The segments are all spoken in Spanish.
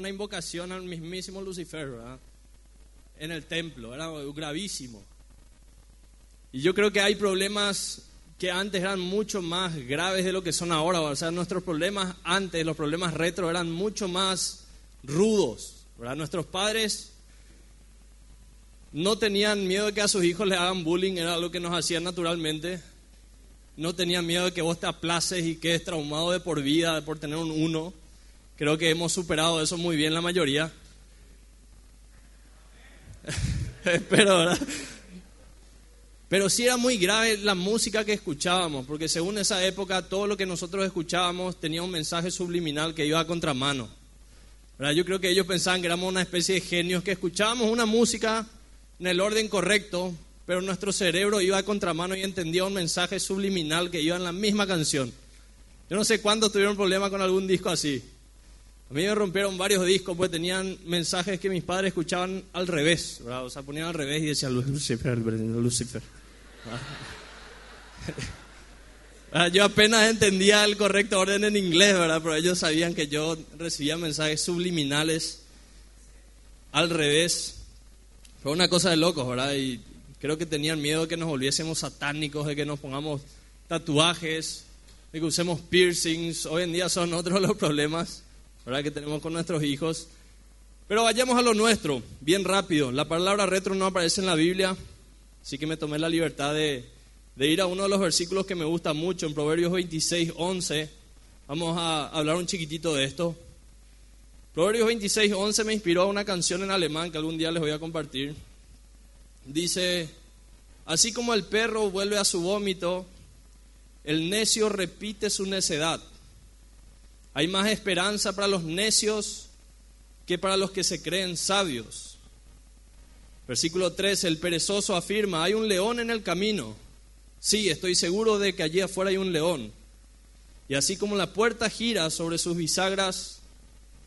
una invocación al mismísimo Lucifer. En el templo, era gravísimo. Y yo creo que hay problemas que antes eran mucho más graves de lo que son ahora. O sea, nuestros problemas antes, los problemas retro, eran mucho más rudos. ¿verdad? Nuestros padres no tenían miedo de que a sus hijos le hagan bullying, era algo que nos hacían naturalmente. No tenían miedo de que vos te aplaces y quedes traumado de por vida, por tener un uno. Creo que hemos superado eso muy bien la mayoría. Espero, ¿verdad? Pero sí era muy grave la música que escuchábamos, porque según esa época todo lo que nosotros escuchábamos tenía un mensaje subliminal que iba a contramano. Yo creo que ellos pensaban que éramos una especie de genios, que escuchábamos una música en el orden correcto, pero nuestro cerebro iba a contramano y entendía un mensaje subliminal que iba en la misma canción. Yo no sé cuándo tuvieron problema con algún disco así. A mí me rompieron varios discos porque tenían mensajes que mis padres escuchaban al revés, o sea, ponían al revés y decían Lucifer, Lucifer. Ah, yo apenas entendía el correcto orden en inglés, ¿verdad? Pero ellos sabían que yo recibía mensajes subliminales al revés. Fue una cosa de locos, ¿verdad? Y creo que tenían miedo de que nos volviésemos satánicos, de que nos pongamos tatuajes, de que usemos piercings. Hoy en día son otros los problemas, ¿verdad? Que tenemos con nuestros hijos. Pero vayamos a lo nuestro, bien rápido. La palabra retro no aparece en la Biblia, Así que me tomé la libertad de, ir a uno de los versículos que me gusta mucho, en Proverbios 26, 11. Vamos a hablar un chiquitito de esto. Proverbios 26, 11 me inspiró a una canción en alemán que algún día les voy a compartir. Dice, así como el perro vuelve a su vómito, el necio repite su necedad. Hay más esperanza para los necios que para los que se creen sabios. Versículo 3, el perezoso afirma, hay un león en el camino. Sí, estoy seguro de que allí afuera hay un león. Y así como la puerta gira sobre sus bisagras,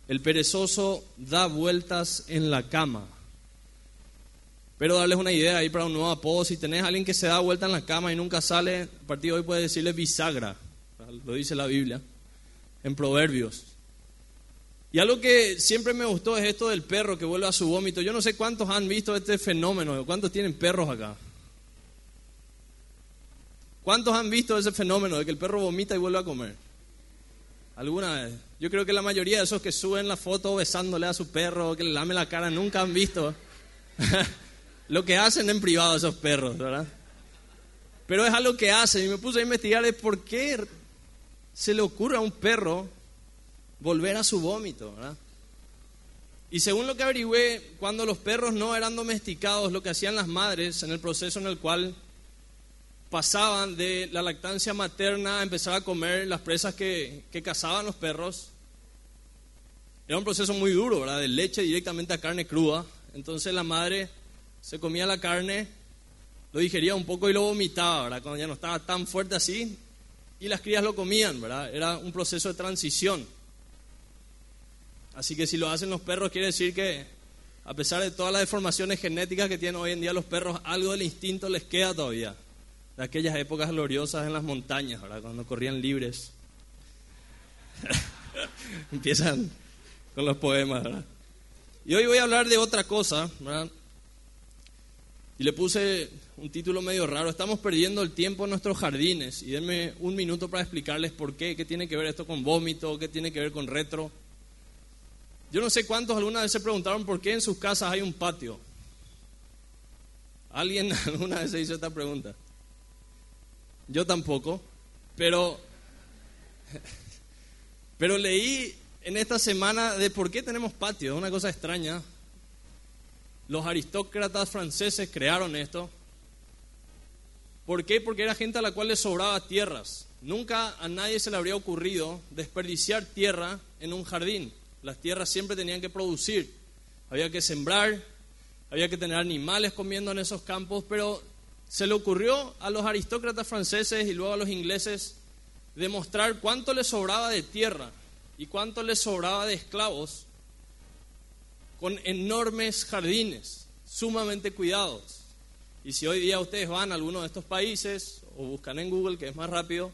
el perezoso da vueltas en la cama. Pero darles una idea ahí para un nuevo apodo. Si tenés alguien que se da vuelta en la cama y nunca sale, a partir de hoy puedes decirle bisagra. Lo dice la Biblia en Proverbios. Y algo que siempre me gustó es esto del perro que vuelve a su vómito. Yo no sé cuántos han visto este fenómeno, cuántos tienen perros acá. ¿Cuántos han visto ese fenómeno de que el perro vomita y vuelve a comer? ¿Alguna vez? Yo creo que la mayoría de esos que suben la foto besándole a su perro, que le lame la cara, nunca han visto lo que hacen en privado esos perros, ¿verdad? Pero es algo que hacen y me puse a investigar de por qué se le ocurre a un perro volver a su vómito. ¿verdad? Y según lo que averigüé, cuando los perros no eran domesticados, lo que hacían las madres en el proceso en el cual pasaban de la lactancia materna a empezar a comer las presas que, que cazaban los perros, era un proceso muy duro, ¿verdad? De leche directamente a carne cruda. Entonces la madre se comía la carne, lo digería un poco y lo vomitaba, ¿verdad? Cuando ya no estaba tan fuerte así, y las crías lo comían, ¿verdad? Era un proceso de transición. Así que si lo hacen los perros, quiere decir que a pesar de todas las deformaciones genéticas que tienen hoy en día los perros, algo del instinto les queda todavía. De aquellas épocas gloriosas en las montañas, ¿verdad? Cuando corrían libres. Empiezan con los poemas, ¿verdad? Y hoy voy a hablar de otra cosa, ¿verdad? Y le puse un título medio raro. Estamos perdiendo el tiempo en nuestros jardines. Y denme un minuto para explicarles por qué, qué tiene que ver esto con vómito, qué tiene que ver con retro. Yo no sé cuántos alguna vez se preguntaron por qué en sus casas hay un patio. ¿Alguien alguna vez se hizo esta pregunta? Yo tampoco, pero, pero leí en esta semana de por qué tenemos patio, una cosa extraña. Los aristócratas franceses crearon esto. ¿Por qué? Porque era gente a la cual le sobraba tierras. Nunca a nadie se le habría ocurrido desperdiciar tierra en un jardín. Las tierras siempre tenían que producir. Había que sembrar, había que tener animales comiendo en esos campos, pero se le ocurrió a los aristócratas franceses y luego a los ingleses demostrar cuánto les sobraba de tierra y cuánto les sobraba de esclavos con enormes jardines, sumamente cuidados. Y si hoy día ustedes van a alguno de estos países o buscan en Google, que es más rápido,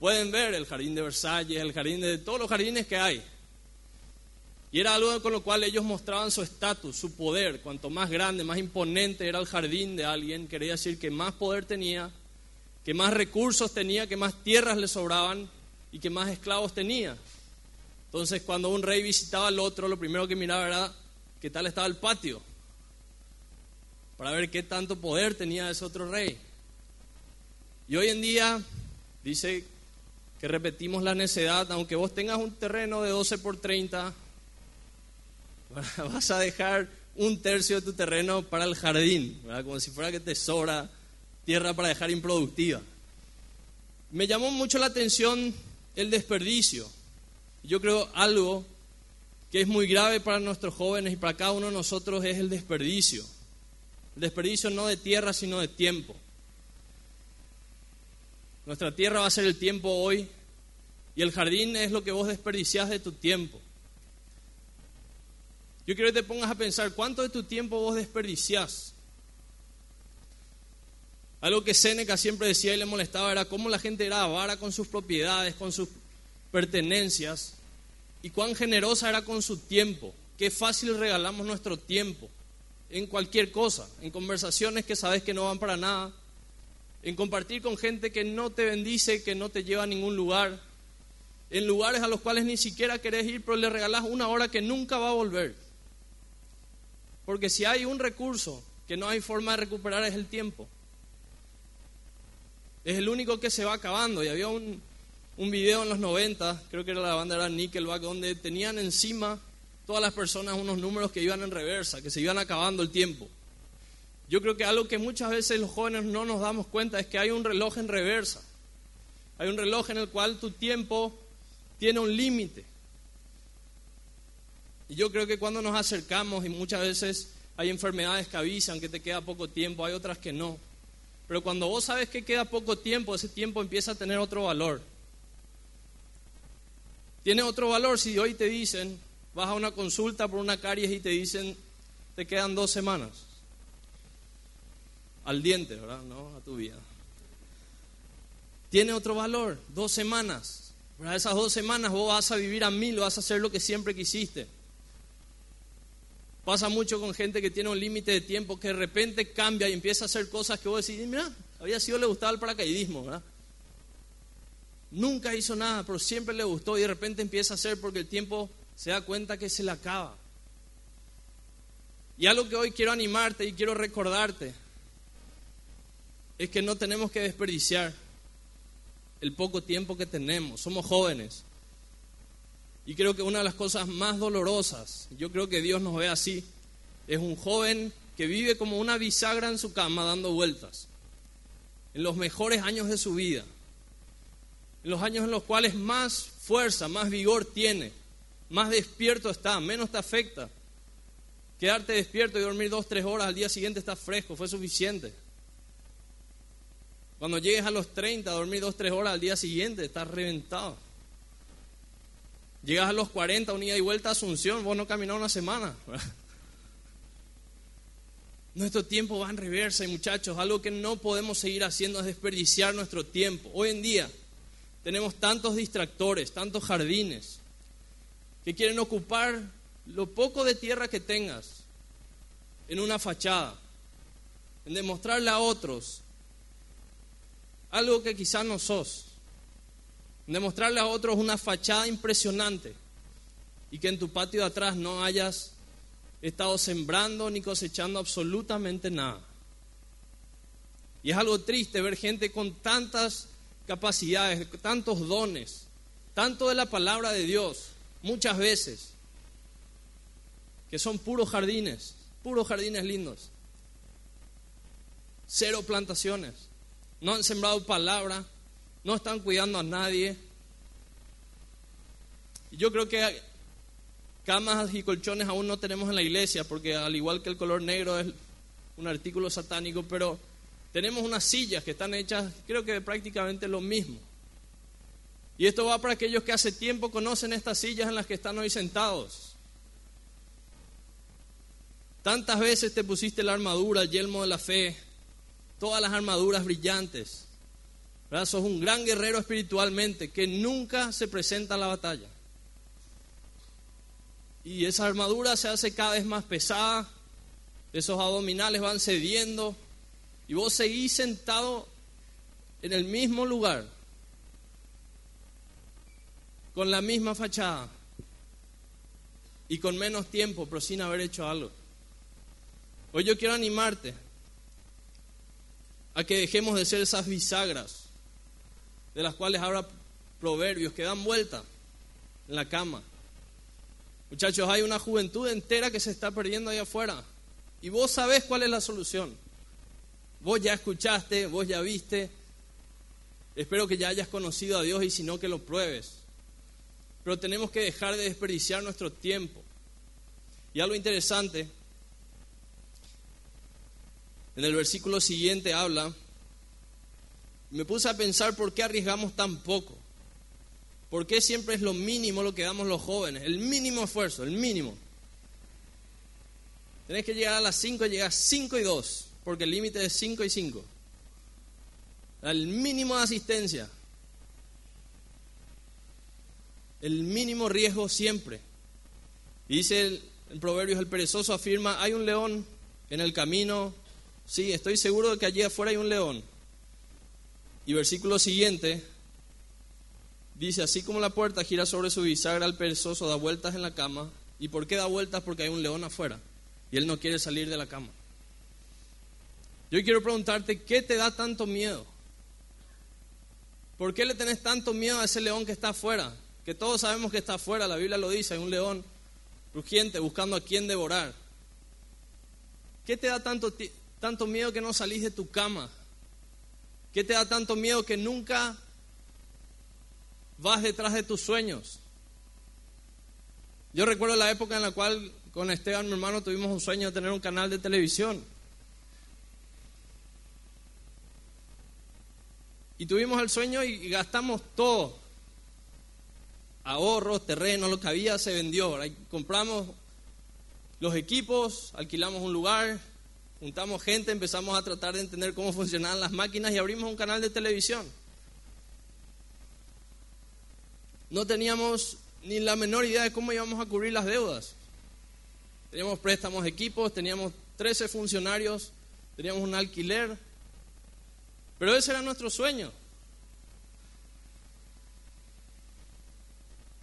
pueden ver el jardín de Versalles, el jardín de todos los jardines que hay Y era algo con lo cual ellos mostraban su estatus, su poder. Cuanto más grande, más imponente era el jardín de alguien, quería decir que más poder tenía, que más recursos tenía, que más tierras le sobraban y que más esclavos tenía. Entonces, cuando un rey visitaba al otro, lo primero que miraba era qué tal estaba el patio, para ver qué tanto poder tenía ese otro rey. Y hoy en día dice que repetimos la necedad, aunque vos tengas un terreno de 12 por 30, vas a dejar un tercio de tu terreno para el jardín, como si fuera que te sobra tierra para dejar improductiva. Me llamó mucho la atención el desperdicio. Yo creo algo que es muy grave para nuestros jóvenes y para cada uno de nosotros es el desperdicio. Desperdicio no de tierra, sino de tiempo. Nuestra tierra va a ser el tiempo hoy y el jardín es lo que vos desperdiciás de tu tiempo. Yo quiero que te pongas a pensar cuánto de tu tiempo vos desperdiciás. Algo que Seneca siempre decía y le molestaba era cómo la gente era avara con sus propiedades, con sus pertenencias y cuán generosa era con su tiempo. Qué fácil regalamos nuestro tiempo en cualquier cosa, en conversaciones que sabes que no van para nada, en compartir con gente que no te bendice, que no te lleva a ningún lugar, en lugares a los cuales ni siquiera querés ir, pero le regalás una hora que nunca va a volver. Porque si hay un recurso que no hay forma de recuperar es el tiempo. Es el único que se va acabando. Y había un, un video en los 90, creo que era la banda era Nickelback, donde tenían encima todas las personas unos números que iban en reversa, que se iban acabando el tiempo. Yo creo que algo que muchas veces los jóvenes no nos damos cuenta es que hay un reloj en reversa. Hay un reloj en el cual tu tiempo tiene un límite. Y yo creo que cuando nos acercamos, y muchas veces hay enfermedades que avisan que te queda poco tiempo, hay otras que no. Pero cuando vos sabes que queda poco tiempo, ese tiempo empieza a tener otro valor. Tiene otro valor si hoy te dicen, vas a una consulta por una caries y te dicen, te quedan dos semanas. Al diente, ¿verdad? No, a tu vida. Tiene otro valor, dos semanas. Esas dos semanas vos vas a vivir a mil, vas a hacer lo que siempre quisiste. Pasa mucho con gente que tiene un límite de tiempo que de repente cambia y empieza a hacer cosas que vos decís, mira, había sido le gustaba el paracaidismo, ¿verdad? Nunca hizo nada, pero siempre le gustó y de repente empieza a hacer porque el tiempo se da cuenta que se le acaba. Y algo que hoy quiero animarte y quiero recordarte es que no tenemos que desperdiciar el poco tiempo que tenemos. Somos jóvenes. Y creo que una de las cosas más dolorosas, yo creo que Dios nos ve así, es un joven que vive como una bisagra en su cama dando vueltas, en los mejores años de su vida, en los años en los cuales más fuerza, más vigor tiene, más despierto está, menos te afecta. Quedarte despierto y dormir dos, tres horas al día siguiente está fresco, fue suficiente. Cuando llegues a los 30, dormir dos, tres horas al día siguiente, estás reventado. Llegas a los 40, un día y vuelta a Asunción, vos no caminás una semana. Nuestro tiempo va en reversa muchachos, algo que no podemos seguir haciendo es desperdiciar nuestro tiempo. Hoy en día tenemos tantos distractores, tantos jardines, que quieren ocupar lo poco de tierra que tengas en una fachada, en demostrarle a otros algo que quizás no sos demostrarle a otros una fachada impresionante y que en tu patio de atrás no hayas estado sembrando ni cosechando absolutamente nada. Y es algo triste ver gente con tantas capacidades, tantos dones, tanto de la palabra de Dios, muchas veces, que son puros jardines, puros jardines lindos. Cero plantaciones. No han sembrado palabra, no están cuidando a nadie. Yo creo que camas y colchones aún no tenemos en la iglesia, porque al igual que el color negro es un artículo satánico, pero tenemos unas sillas que están hechas, creo que prácticamente lo mismo. Y esto va para aquellos que hace tiempo conocen estas sillas en las que están hoy sentados. Tantas veces te pusiste la armadura, el yelmo de la fe, todas las armaduras brillantes. ¿verdad? Sos un gran guerrero espiritualmente que nunca se presenta a la batalla. y esa armadura se hace cada vez más pesada, esos abdominales van cediendo y vos seguís sentado en el mismo lugar, con la misma fachada y con menos tiempo, pero sin haber hecho algo. Hoy yo quiero animarte a que dejemos de ser esas bisagras de las cuales habla proverbios que dan vuelta en la cama. Muchachos, hay una juventud entera que se está perdiendo ahí afuera. Y vos sabés cuál es la solución. Vos ya escuchaste, vos ya viste. Espero que ya hayas conocido a Dios y si no, que lo pruebes. Pero tenemos que dejar de desperdiciar nuestro tiempo. Y algo interesante, en el versículo siguiente habla, me puse a pensar por qué arriesgamos tan poco. ¿Por qué siempre es lo mínimo lo que damos los jóvenes? El mínimo esfuerzo, el mínimo. Tenés que llegar a las 5 y llegar 5 y 2, porque el límite es 5 y 5. El mínimo de asistencia. El mínimo riesgo siempre. dice el, el Proverbios, el perezoso afirma, hay un león en el camino. Sí, estoy seguro de que allí afuera hay un león. Y versículo siguiente, Dice, así como la puerta gira sobre su bisagra, el perezoso da vueltas en la cama. ¿Y por qué da vueltas? Porque hay un león afuera y él no quiere salir de la cama. Yo quiero preguntarte, ¿qué te da tanto miedo? ¿Por qué le tenés tanto miedo a ese león que está afuera? Que todos sabemos que está afuera, la Biblia lo dice, hay un león rugiente buscando a quien devorar. ¿Qué te da tanto, tanto miedo que no salís de tu cama? ¿Qué te da tanto miedo que nunca vas detrás de tus sueños. Yo recuerdo la época en la cual con Esteban, mi hermano, tuvimos un sueño de tener un canal de televisión. Y tuvimos el sueño y gastamos todo. Ahorros, terreno, lo que había se vendió. Compramos los equipos, alquilamos un lugar, juntamos gente, empezamos a tratar de entender cómo funcionaban las máquinas y abrimos un canal de televisión. no teníamos ni la menor idea de cómo íbamos a cubrir las deudas. Teníamos préstamos de equipos, teníamos 13 funcionarios, teníamos un alquiler, pero ese era nuestro sueño.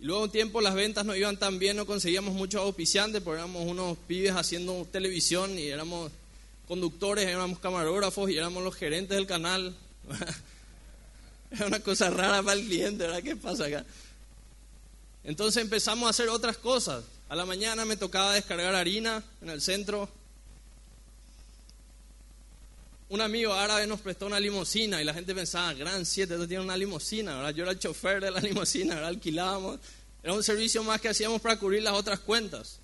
Y luego un tiempo las ventas no iban tan bien, no conseguíamos muchos auspiciantes, porque éramos unos pibes haciendo televisión y éramos conductores, éramos camarógrafos y éramos los gerentes del canal. Era una cosa rara para el cliente, ¿verdad? ¿Qué pasa acá? Entonces empezamos a hacer otras cosas. A la mañana me tocaba descargar harina en el centro. Un amigo árabe nos prestó una limusina y la gente pensaba, gran siete, esto tiene una limusina, ¿verdad? Yo era el chofer de la limusina. Alquilábamos. Era un servicio más que hacíamos para cubrir las otras cuentas.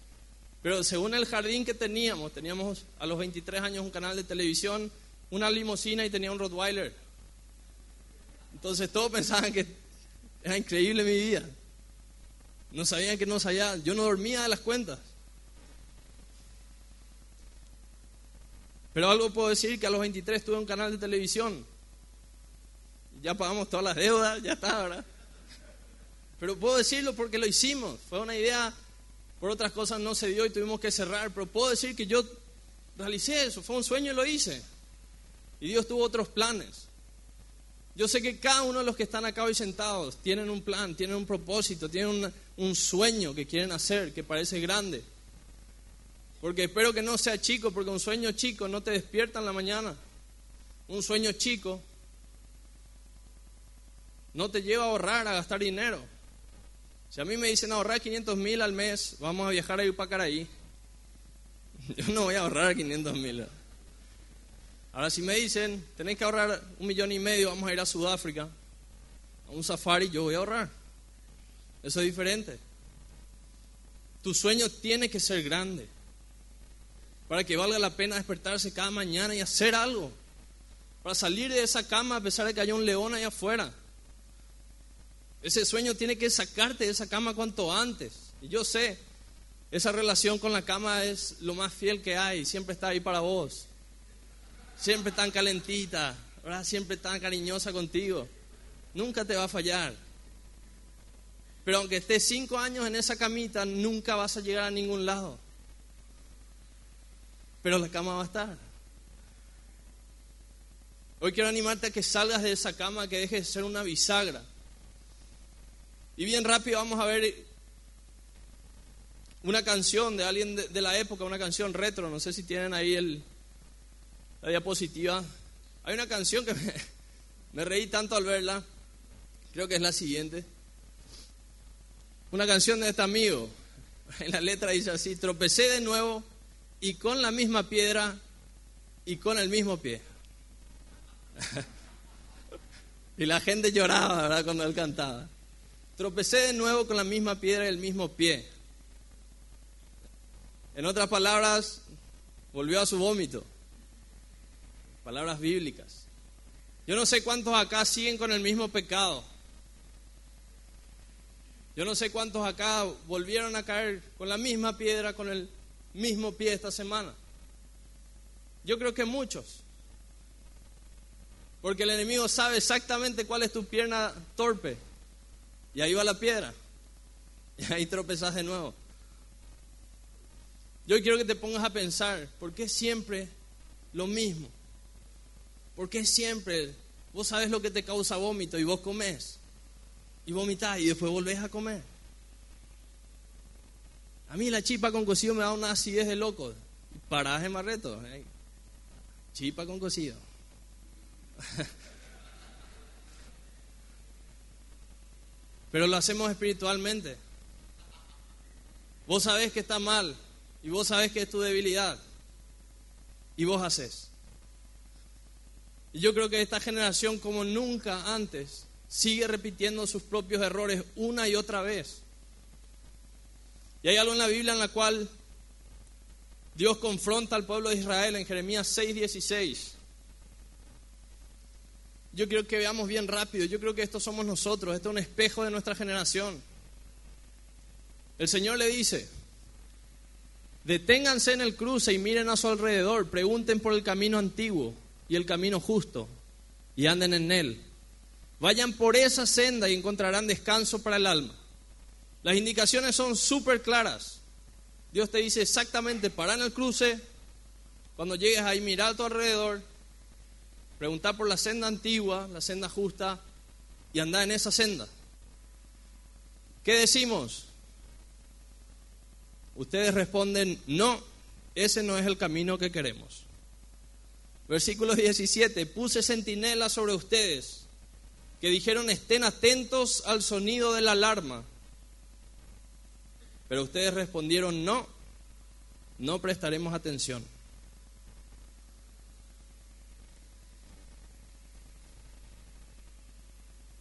Pero según el jardín que teníamos, teníamos a los 23 años un canal de televisión, una limusina y tenía un Rottweiler. Entonces todos pensaban que era increíble mi vida. No sabían que no sabía, yo no dormía de las cuentas. Pero algo puedo decir que a los 23 tuve un canal de televisión. Ya pagamos todas las deudas, ya está, ¿verdad? Pero puedo decirlo porque lo hicimos. Fue una idea, por otras cosas no se dio y tuvimos que cerrar. Pero puedo decir que yo realicé eso, fue un sueño y lo hice. Y Dios tuvo otros planes. Yo sé que cada uno de los que están acá hoy sentados tienen un plan, tienen un propósito, tienen un, sueño que quieren hacer, que parece grande. Porque espero que no sea chico, porque un sueño chico no te despierta en la mañana. Un sueño chico no te lleva a ahorrar, a gastar dinero. Si a mí me dicen ahorrar 500 mil al mes, vamos a viajar a ir para Caraí. Yo no voy a ahorrar 500 mil. Ahora si me dicen, tenéis que ahorrar un millón y medio, vamos a ir a Sudáfrica, a un safari, yo voy a ahorrar. Eso es diferente. Tu sueño tiene que ser grande para que valga la pena despertarse cada mañana y hacer algo. Para salir de esa cama a pesar de que haya un león allá afuera. Ese sueño tiene que sacarte de esa cama cuanto antes. Y yo sé, esa relación con la cama es lo más fiel que hay, siempre está ahí para vos siempre tan calentita, siempre tan cariñosa contigo. Nunca te va a fallar. Pero aunque estés cinco años en esa camita, nunca vas a llegar a ningún lado. Pero la cama va a estar. Hoy quiero animarte a que salgas de esa cama, que dejes de ser una bisagra. Y bien rápido vamos a ver una canción de alguien de, la época, una canción retro. No sé si tienen ahí el, la diapositiva. Hay una canción que me, me reí tanto al verla. Creo que es la siguiente. Una canción de este amigo. En la letra dice así, tropecé de nuevo y con la misma piedra y con el mismo pie. y la gente lloraba, ¿verdad? Cuando él cantaba. Tropecé de nuevo con la misma piedra y el mismo pie. En otras palabras, volvió a su vómito. Palabras bíblicas. Yo no sé cuántos acá siguen con el mismo pecado. Yo no sé cuántos acá volvieron a caer con la misma piedra, con el mismo pie esta semana. Yo creo que muchos. Porque el enemigo sabe exactamente cuál es tu pierna torpe. Y ahí va la piedra. Y ahí tropezas de nuevo. Yo quiero que te pongas a pensar, ¿por qué siempre lo mismo? ¿Por qué siempre vos sabes lo que te causa vómito y vos comes? Y vomitas y después volvés a comer. A mí la chipa con cocido me da una acidez de loco. Paraje marreto. Chipa con cocido. Pero lo hacemos espiritualmente. Vos sabés que está mal y vos sabés que es tu debilidad y vos haces. Y yo creo que esta generación como nunca antes sigue repitiendo sus propios errores una y otra vez. Y hay algo en la Biblia en la cual Dios confronta al pueblo de Israel en Jeremías 6:16. Yo quiero que veamos bien rápido, yo creo que estos somos nosotros, esto es un espejo de nuestra generación. El Señor le dice, deténganse en el cruce y miren a su alrededor, pregunten por el camino antiguo y el camino justo y anden en él. Vayan por esa senda y encontrarán descanso para el alma. Las indicaciones son súper claras. Dios te dice exactamente, para en el cruce, cuando llegues ahí, mira a tu alrededor, preguntar por la senda antigua, la senda justa, y anda en esa senda. ¿Qué decimos? Ustedes responden, no, ese no es el camino que queremos. Versículo 17, puse centinela sobre ustedes, que dijeron estén atentos al sonido de la alarma. Pero ustedes respondieron, no, no prestaremos atención.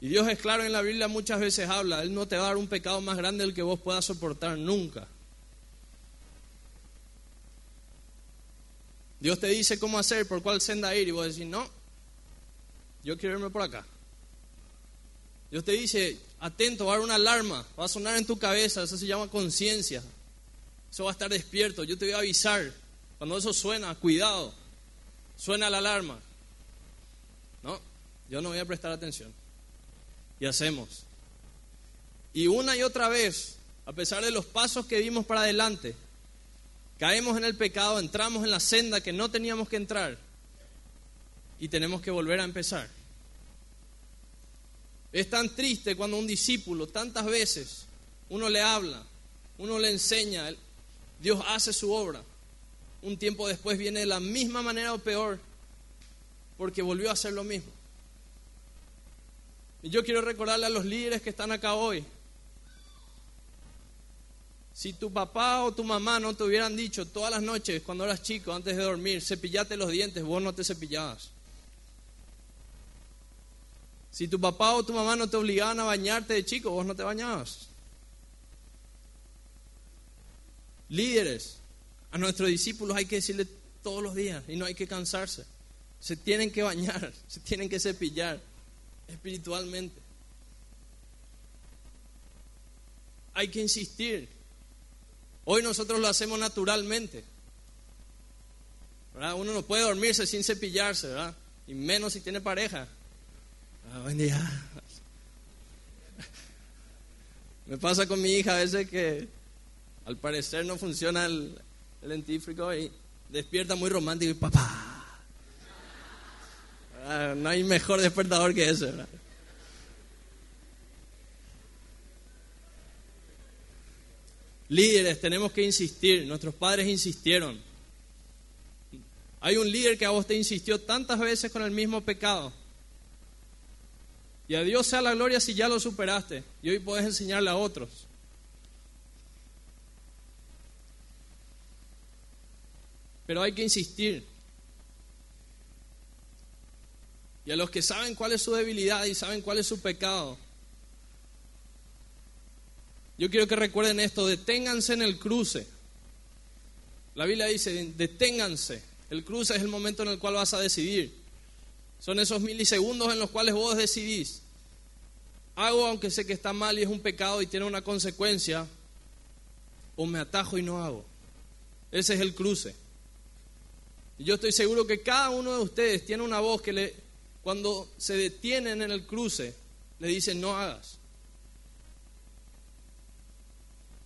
Y Dios es claro en la Biblia, muchas veces habla, Él no te va a dar un pecado más grande del que vos puedas soportar nunca. Dios te dice cómo hacer, por cuál senda ir, y vos decís, no, yo quiero irme por acá. Dios te dice, atento, va a dar una alarma, va a sonar en tu cabeza, eso se llama conciencia. Eso va a estar despierto, yo te voy a avisar. Cuando eso suena, cuidado, suena la alarma. No, yo no voy a prestar atención. Y hacemos. Y una y otra vez, a pesar de los pasos que dimos para adelante, caemos en el pecado, entramos en la senda que no teníamos que entrar y tenemos que volver a empezar. Es tan triste cuando un discípulo tantas veces uno le habla, uno le enseña, Dios hace su obra. Un tiempo después viene de la misma manera o peor, porque volvió a hacer lo mismo. Y yo quiero recordarle a los líderes que están acá hoy, si tu papá o tu mamá no te hubieran dicho todas las noches cuando eras chico, antes de dormir, cepillate los dientes, vos no te cepillabas. Si tu papá o tu mamá no te obligaban a bañarte de chico, vos no te bañabas. Líderes, a nuestros discípulos hay que decirle todos los días y no hay que cansarse. Se tienen que bañar, se tienen que cepillar espiritualmente. Hay que insistir. Hoy nosotros lo hacemos naturalmente. Uno no puede dormirse sin cepillarse, ¿verdad? Y menos si tiene pareja. Ah, buen día. Me pasa con mi hija a veces que al parecer no funciona el, el y despierta muy romántico y papá. Ah, no hay mejor despertador que ese. Líderes, tenemos que insistir. Nuestros padres insistieron. Hay un líder que a vos te insistió tantas veces con el mismo pecado. Y a Dios sea la gloria si ya lo superaste y hoy puedes enseñarle a otros. Pero hay que insistir. Y a los que saben cuál es su debilidad y saben cuál es su pecado, yo quiero que recuerden esto, deténganse en el cruce. La Biblia dice, deténganse. El cruce es el momento en el cual vas a decidir. Son esos milisegundos en los cuales vos decidís. Hago aunque sé que está mal y es un pecado y tiene una consecuencia, o me atajo y no hago. Ese es el cruce. Y yo estoy seguro que cada uno de ustedes tiene una voz que le, cuando se detienen en el cruce, le dice no hagas.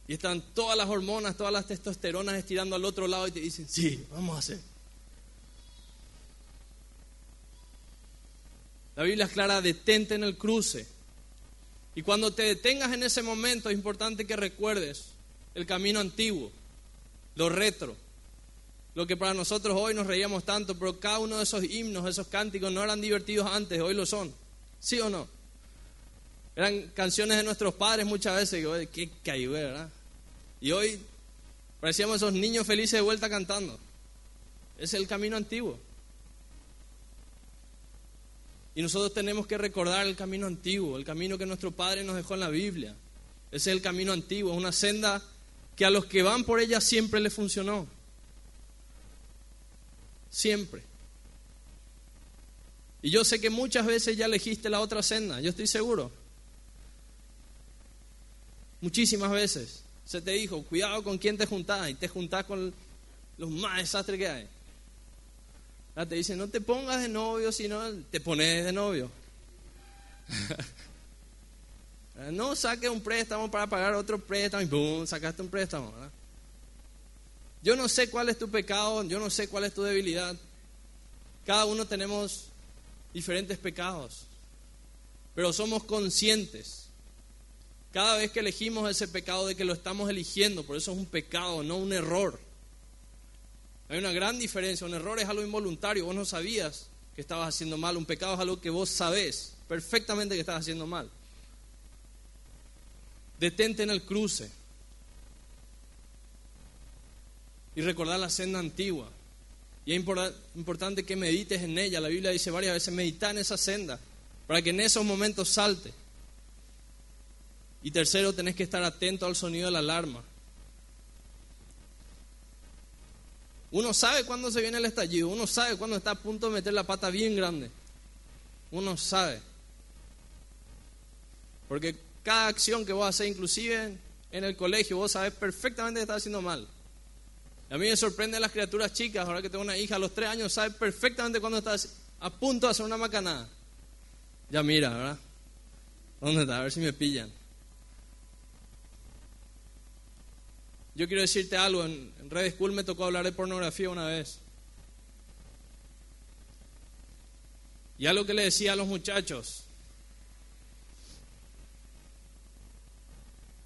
Y están todas las hormonas, todas las testosteronas estirando al otro lado y te dicen, sí, vamos a hacer. La Biblia es clara, detente en el cruce. Y cuando te detengas en ese momento es importante que recuerdes el camino antiguo, lo retro, lo que para nosotros hoy nos reíamos tanto, pero cada uno de esos himnos, esos cánticos no eran divertidos antes, hoy lo son. ¿Sí o no? Eran canciones de nuestros padres muchas veces, que, qué cayó, ¿verdad? Y hoy parecíamos esos niños felices de vuelta cantando. Es el camino antiguo. Y nosotros tenemos que recordar el camino antiguo, el camino que nuestro Padre nos dejó en la Biblia. Ese es el camino antiguo, es una senda que a los que van por ella siempre les funcionó. Siempre. Y yo sé que muchas veces ya elegiste la otra senda, yo estoy seguro. Muchísimas veces se te dijo, cuidado con quién te juntás y te juntás con los más desastres que hay. Te dice, no te pongas de novio, sino te pones de novio. no saques un préstamo para pagar otro préstamo y ¡pum! sacaste un préstamo. Yo no sé cuál es tu pecado, yo no sé cuál es tu debilidad. Cada uno tenemos diferentes pecados, pero somos conscientes cada vez que elegimos ese pecado de que lo estamos eligiendo, por eso es un pecado, no un error. Hay una gran diferencia. Un error es algo involuntario. Vos no sabías que estabas haciendo mal. Un pecado es algo que vos sabés perfectamente que estás haciendo mal. Detente en el cruce. Y recordar la senda antigua. Y es importante que medites en ella. La Biblia dice varias veces, medita en esa senda. Para que en esos momentos salte. Y tercero, tenés que estar atento al sonido de la alarma. Uno sabe cuándo se viene el estallido, uno sabe cuándo está a punto de meter la pata bien grande. Uno sabe. Porque cada acción que vos haces, inclusive en el colegio, vos sabes perfectamente que estás haciendo mal. a mí me sorprende las criaturas chicas, ahora que tengo una hija a los tres años, sabe perfectamente cuándo estás a punto de hacer una macanada. Ya mira, ¿verdad? ¿Dónde está? A ver si me pillan. Yo quiero decirte algo, en, Red School me tocó hablar de pornografía una vez. Y algo que le decía a los muchachos,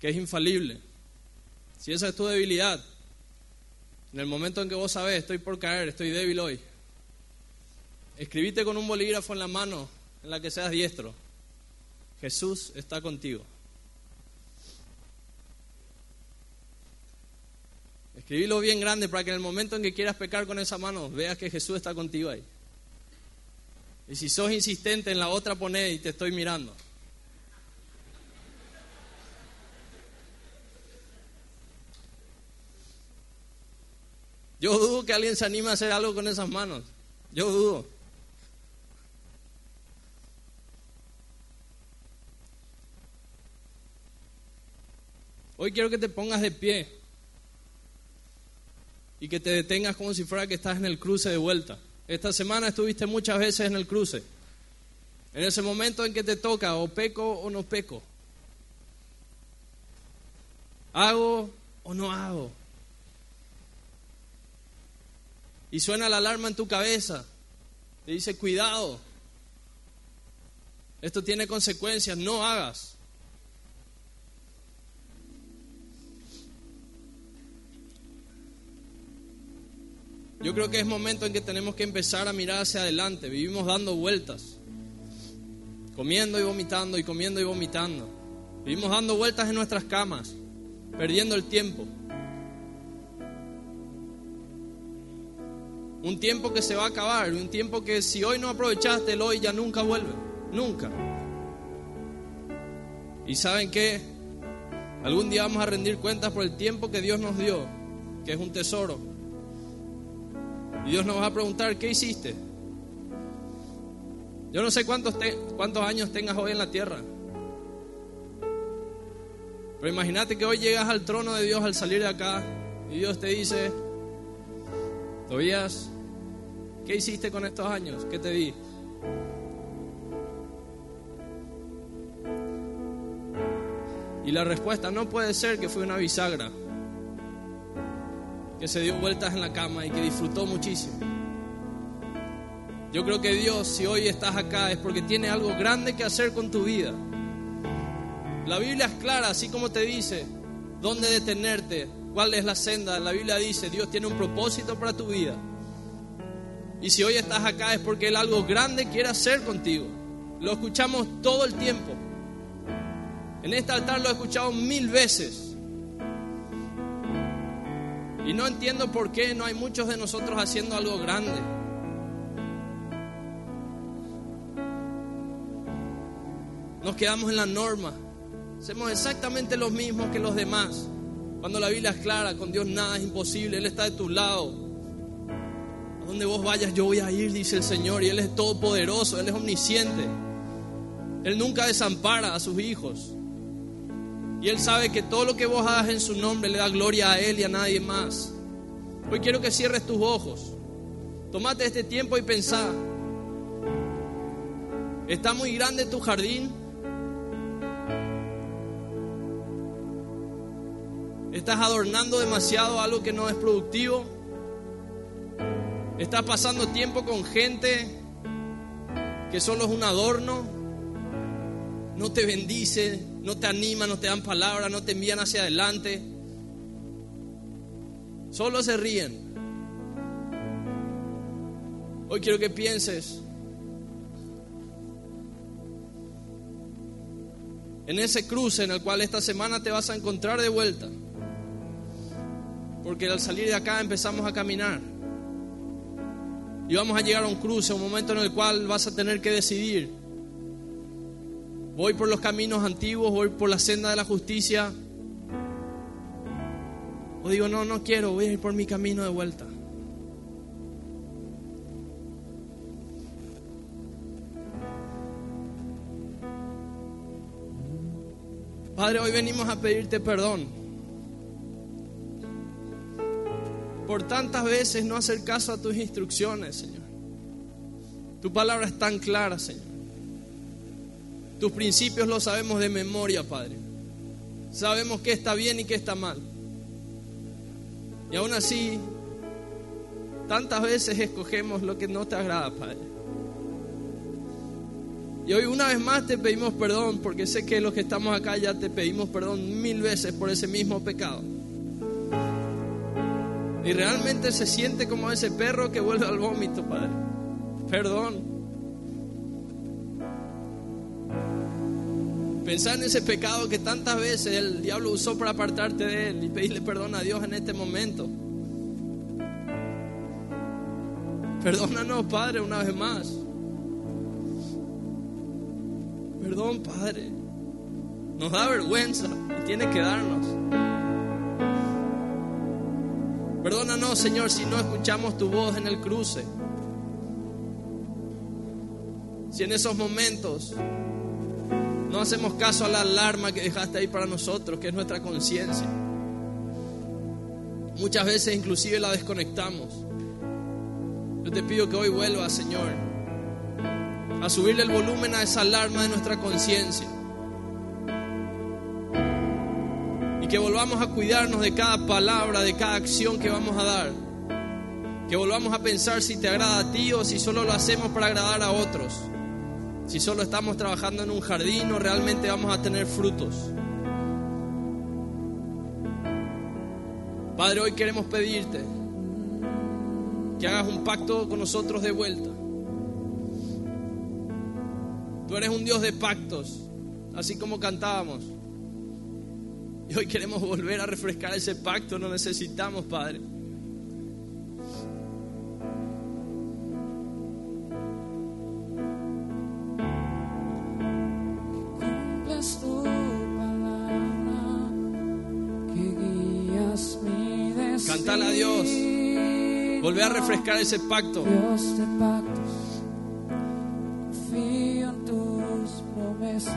que es infalible. Si esa es tu debilidad, en el momento en que vos sabés, estoy por caer, estoy débil hoy, escribite con un bolígrafo en la mano en la que seas diestro. Jesús está contigo. Escribilo bien grande para que en el momento en que quieras pecar con esa mano, veas que Jesús está contigo ahí. Y si sos insistente en la otra, poné y te estoy mirando. Yo dudo que alguien se anime a hacer algo con esas manos. Yo dudo. Hoy quiero que te pongas de pie y que te detengas como si fuera que estás en el cruce de vuelta. Esta semana estuviste muchas veces en el cruce. En ese momento en que te toca o peco o no peco. ¿Hago o no hago? Y suena la alarma en tu cabeza. Te dice, cuidado. Esto tiene consecuencias, no hagas. Yo creo que es momento en que tenemos que empezar a mirar hacia adelante. Vivimos dando vueltas, comiendo y vomitando y comiendo y vomitando. Vivimos dando vueltas en nuestras camas, perdiendo el tiempo. Un tiempo que se va a acabar, un tiempo que si hoy no aprovechaste, el hoy ya nunca vuelve, nunca. Y saben qué, algún día vamos a rendir cuentas por el tiempo que Dios nos dio, que es un tesoro. Y Dios nos va a preguntar, ¿qué hiciste? Yo no sé cuántos, cuántos años tengas hoy en la tierra. Pero imagínate que hoy llegas al trono de Dios al salir de acá y Dios te dice, Tobías, ¿Qué hiciste con estos años? ¿Qué te di? Y la respuesta no puede ser que fue una bisagra, que se dio vueltas en la cama y que disfrutó muchísimo. Yo creo que Dios, si hoy estás acá, es porque tiene algo grande que hacer con tu vida. La Biblia es clara, así como te dice dónde detenerte, cuál es la senda. La Biblia dice, Dios tiene un propósito para tu vida. Y si hoy estás acá es porque Él algo grande quiere hacer contigo. Lo escuchamos todo el tiempo. En este altar lo he escuchado mil veces. Y no entiendo por qué no hay muchos de nosotros haciendo algo grande. Nos quedamos en la norma. Hacemos exactamente lo mismo que los demás. Cuando la Biblia es clara, con Dios nada es imposible. Él está de tu lado donde vos vayas yo voy a ir, dice el Señor, y Él es todopoderoso, Él es omnisciente. Él nunca desampara a sus hijos. Y Él sabe que todo lo que vos hagas en su nombre le da gloria a Él y a nadie más. Hoy quiero que cierres tus ojos. Tomate este tiempo y pensá. ¿Está muy grande tu jardín? ¿Estás adornando demasiado algo que no es productivo? Estás pasando tiempo con gente que solo es un adorno. No te bendice, no te anima, no te dan palabras, no te envían hacia adelante. Solo se ríen. Hoy quiero que pienses en ese cruce en el cual esta semana te vas a encontrar de vuelta. Porque al salir de acá empezamos a caminar. Y vamos a llegar a un cruce, un momento en el cual vas a tener que decidir. Voy por los caminos antiguos, voy por la senda de la justicia. O digo, no, no quiero, voy a ir por mi camino de vuelta. Padre, hoy venimos a pedirte perdón. por tantas veces no hacer caso a tus instrucciones, Señor. Tu palabra es tan clara, Señor. Tus principios los sabemos de memoria, Padre. Sabemos qué está bien y qué está mal. Y aún así, tantas veces escogemos lo que no te agrada, Padre. Y hoy una vez más te pedimos perdón, porque sé que los que estamos acá ya te pedimos perdón mil veces por ese mismo pecado. Y realmente se siente como ese perro que vuelve al vómito, Padre. Perdón. Pensar en ese pecado que tantas veces el diablo usó para apartarte de él y pedirle perdón a Dios en este momento. Perdónanos, Padre, una vez más. Perdón, Padre. Nos da vergüenza y tiene que darnos. Perdónanos, Señor, si no escuchamos tu voz en el cruce. Si en esos momentos no hacemos caso a la alarma que dejaste ahí para nosotros, que es nuestra conciencia. Muchas veces inclusive la desconectamos. Yo te pido que hoy vuelvas, Señor, a subirle el volumen a esa alarma de nuestra conciencia. que volvamos a cuidarnos de cada palabra, de cada acción que vamos a dar. Que volvamos a pensar si te agrada a ti o si solo lo hacemos para agradar a otros. Si solo estamos trabajando en un jardín o realmente vamos a tener frutos. Padre, hoy queremos pedirte que hagas un pacto con nosotros de vuelta. Tú eres un Dios de pactos, así como cantábamos. Y hoy queremos volver a refrescar ese pacto, lo necesitamos, Padre. Cantale a Dios. Volver a refrescar ese pacto. Dios de pactos, confío en tus promesas,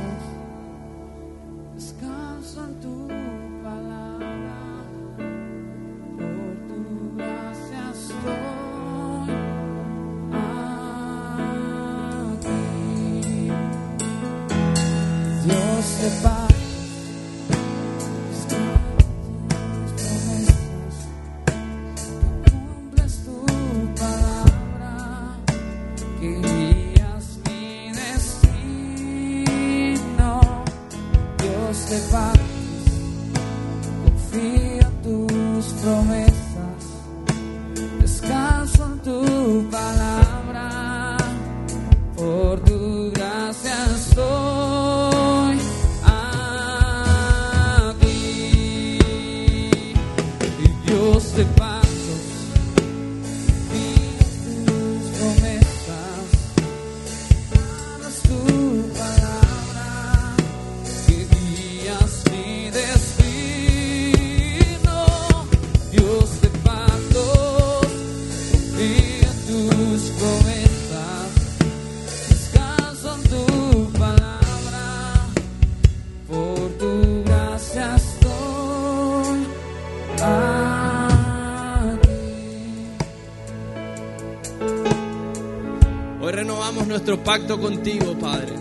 pacto contigo, Padre.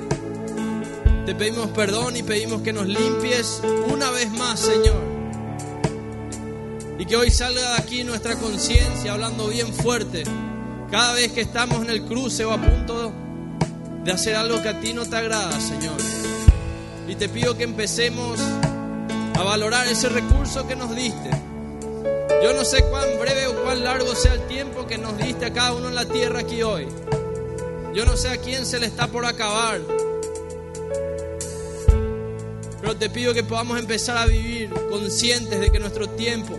Te pedimos perdón y pedimos que nos limpies una vez más, Señor. Y que hoy salga de aquí nuestra conciencia hablando bien fuerte. Cada vez que estamos en el cruce o a punto de hacer algo que a ti no te agrada, Señor. Y te pido que empecemos a valorar ese recurso que nos diste. Yo no sé cuán breve o cuán largo sea el tiempo que nos diste a cada uno en la tierra aquí hoy. Yo no sé a quién se le está por acabar. Pero te pido que podamos empezar a vivir conscientes de que nuestro tiempo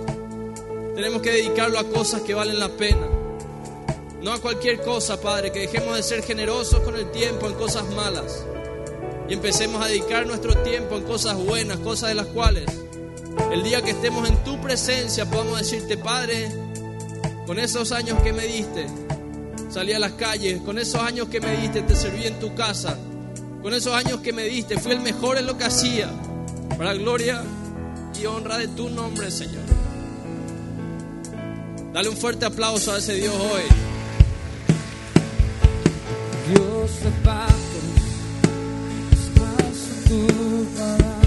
tenemos que dedicarlo a cosas que valen la pena. No a cualquier cosa, Padre, que dejemos de ser generosos con el tiempo en cosas malas. Y empecemos a dedicar nuestro tiempo en cosas buenas, cosas de las cuales el día que estemos en tu presencia podamos decirte, Padre, con esos años que me diste, salí a las calles, con esos años que me diste, te serví en tu casa, con esos años que me diste, fui el mejor en lo que hacía, para gloria y honra de tu nombre, Señor. Dale un fuerte aplauso a ese Dios hoy. Dios en tu palabra.